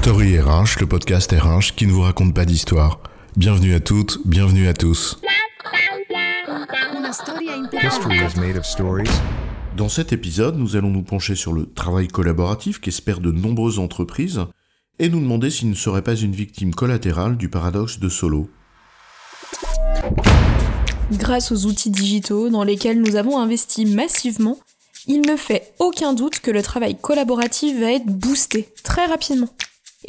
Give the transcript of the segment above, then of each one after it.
Story RH, le podcast RH qui ne vous raconte pas d'histoire. Bienvenue à toutes, bienvenue à tous. Dans cet épisode, nous allons nous pencher sur le travail collaboratif qu'espèrent de nombreuses entreprises et nous demander s'il ne serait pas une victime collatérale du paradoxe de Solo. Grâce aux outils digitaux dans lesquels nous avons investi massivement, il ne fait aucun doute que le travail collaboratif va être boosté très rapidement.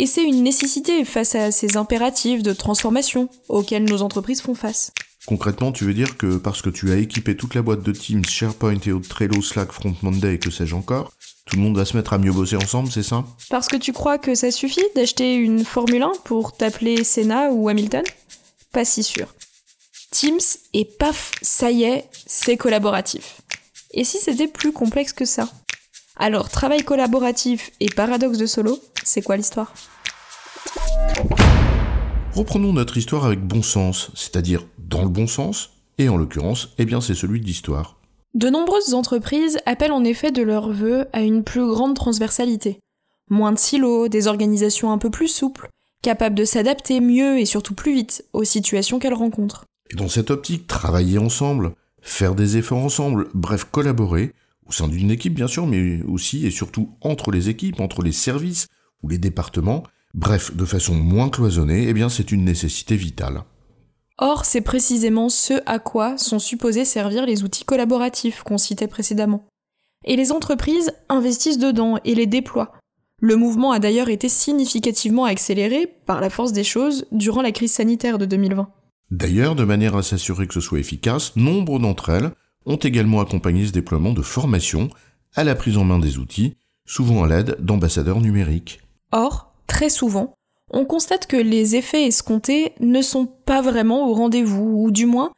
Et c'est une nécessité face à ces impératifs de transformation auxquels nos entreprises font face. Concrètement, tu veux dire que parce que tu as équipé toute la boîte de Teams, SharePoint et autres Trello, Slack, Front Monday et que sais-je encore, tout le monde va se mettre à mieux bosser ensemble, c'est ça? Parce que tu crois que ça suffit d'acheter une Formule 1 pour t'appeler Senna ou Hamilton? Pas si sûr. Teams et paf, ça y est, c'est collaboratif. Et si c'était plus complexe que ça? Alors, travail collaboratif et paradoxe de solo, c'est quoi l'histoire? Reprenons notre histoire avec bon sens, c'est-à-dire dans le bon sens, et en l'occurrence, eh bien c'est celui de l'histoire. De nombreuses entreprises appellent en effet de leur vœu à une plus grande transversalité. Moins de silos, des organisations un peu plus souples, capables de s'adapter mieux et surtout plus vite aux situations qu'elles rencontrent. Et dans cette optique, travailler ensemble, faire des efforts ensemble, bref, collaborer, au sein d'une équipe bien sûr, mais aussi et surtout entre les équipes, entre les services ou les départements, bref, de façon moins cloisonnée, eh bien c'est une nécessité vitale. Or, c'est précisément ce à quoi sont supposés servir les outils collaboratifs qu'on citait précédemment. Et les entreprises investissent dedans et les déploient. Le mouvement a d'ailleurs été significativement accéléré par la force des choses durant la crise sanitaire de 2020. D'ailleurs, de manière à s'assurer que ce soit efficace, nombre d'entre elles ont également accompagné ce déploiement de formation à la prise en main des outils, souvent à l'aide d'ambassadeurs numériques. Or, très souvent, on constate que les effets escomptés ne sont pas vraiment au rendez-vous, ou du moins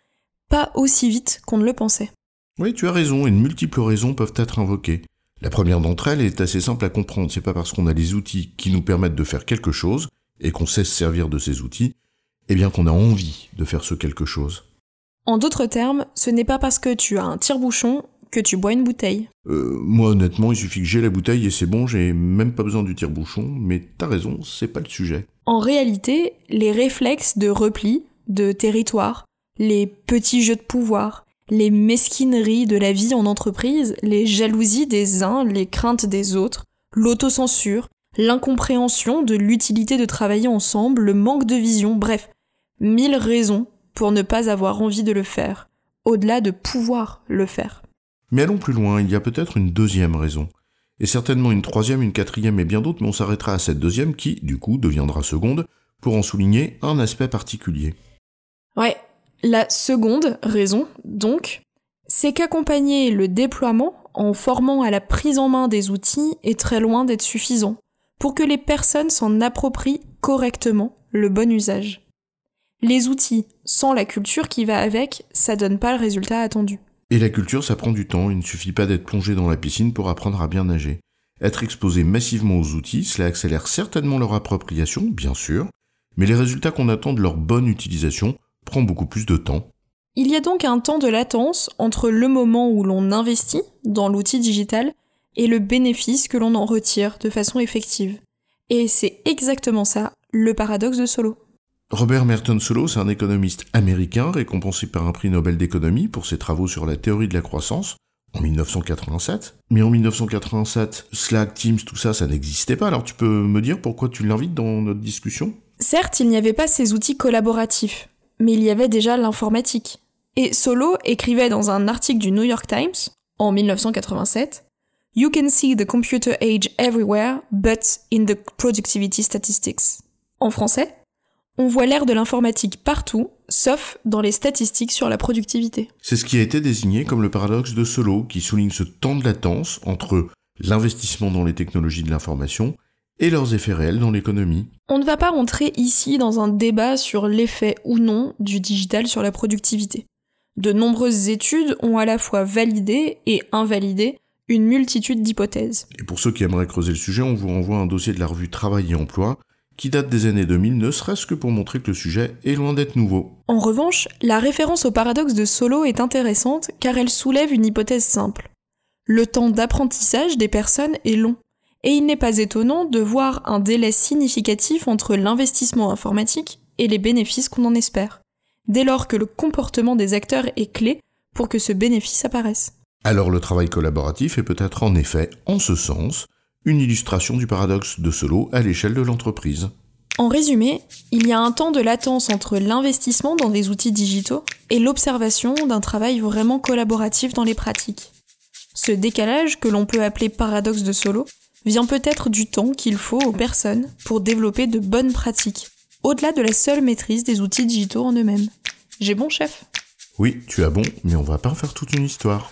pas aussi vite qu'on ne le pensait. Oui, tu as raison, et de multiples raisons peuvent être invoquées. La première d'entre elles est assez simple à comprendre, c'est pas parce qu'on a les outils qui nous permettent de faire quelque chose, et qu'on sait se servir de ces outils, eh bien qu'on a envie de faire ce quelque chose. En d'autres termes, ce n'est pas parce que tu as un tire-bouchon que tu bois une bouteille. Euh, moi honnêtement, il suffit que j'ai la bouteille et c'est bon, j'ai même pas besoin du tire-bouchon, mais t'as raison, c'est pas le sujet. En réalité, les réflexes de repli, de territoire, les petits jeux de pouvoir, les mesquineries de la vie en entreprise, les jalousies des uns, les craintes des autres, l'autocensure, l'incompréhension de l'utilité de travailler ensemble, le manque de vision, bref, mille raisons pour ne pas avoir envie de le faire, au-delà de pouvoir le faire. Mais allons plus loin, il y a peut-être une deuxième raison. Et certainement une troisième, une quatrième et bien d'autres, mais on s'arrêtera à cette deuxième qui, du coup, deviendra seconde, pour en souligner un aspect particulier. Ouais, la seconde raison, donc, c'est qu'accompagner le déploiement en formant à la prise en main des outils est très loin d'être suffisant pour que les personnes s'en approprient correctement le bon usage. Les outils, sans la culture qui va avec, ça donne pas le résultat attendu. Et la culture, ça prend du temps, il ne suffit pas d'être plongé dans la piscine pour apprendre à bien nager. Être exposé massivement aux outils, cela accélère certainement leur appropriation, bien sûr, mais les résultats qu'on attend de leur bonne utilisation prend beaucoup plus de temps. Il y a donc un temps de latence entre le moment où l'on investit dans l'outil digital et le bénéfice que l'on en retire de façon effective. Et c'est exactement ça, le paradoxe de Solo. Robert Merton Solo, c'est un économiste américain récompensé par un prix Nobel d'économie pour ses travaux sur la théorie de la croissance en 1987. Mais en 1987, Slack, Teams, tout ça, ça n'existait pas. Alors tu peux me dire pourquoi tu l'invites dans notre discussion? Certes, il n'y avait pas ces outils collaboratifs, mais il y avait déjà l'informatique. Et Solo écrivait dans un article du New York Times, en 1987, You can see the computer age everywhere, but in the productivity statistics. En français, on voit l'ère de l'informatique partout, sauf dans les statistiques sur la productivité. C'est ce qui a été désigné comme le paradoxe de Solo, qui souligne ce temps de latence entre l'investissement dans les technologies de l'information et leurs effets réels dans l'économie. On ne va pas rentrer ici dans un débat sur l'effet ou non du digital sur la productivité. De nombreuses études ont à la fois validé et invalidé une multitude d'hypothèses. Et pour ceux qui aimeraient creuser le sujet, on vous renvoie un dossier de la revue Travail et Emploi, qui date des années 2000, ne serait-ce que pour montrer que le sujet est loin d'être nouveau. En revanche, la référence au paradoxe de Solo est intéressante car elle soulève une hypothèse simple. Le temps d'apprentissage des personnes est long, Et il n'est pas étonnant de voir un délai significatif entre l'investissement informatique et les bénéfices qu'on en espère, dès lors que le comportement des acteurs est clé pour que ce bénéfice apparaisse. Alors le travail collaboratif est peut-être en effet, en ce sens, une illustration du paradoxe de Solo à l'échelle de l'entreprise. En résumé, il y a un temps de latence entre l'investissement dans des outils digitaux et l'observation d'un travail vraiment collaboratif dans les pratiques. Ce décalage, que l'on peut appeler paradoxe de Solo, vient peut-être du temps qu'il faut aux personnes pour développer de bonnes pratiques, au-delà de la seule maîtrise des outils digitaux en eux-mêmes. J'ai bon chef? Oui, tu as bon, mais on va pas faire toute une histoire.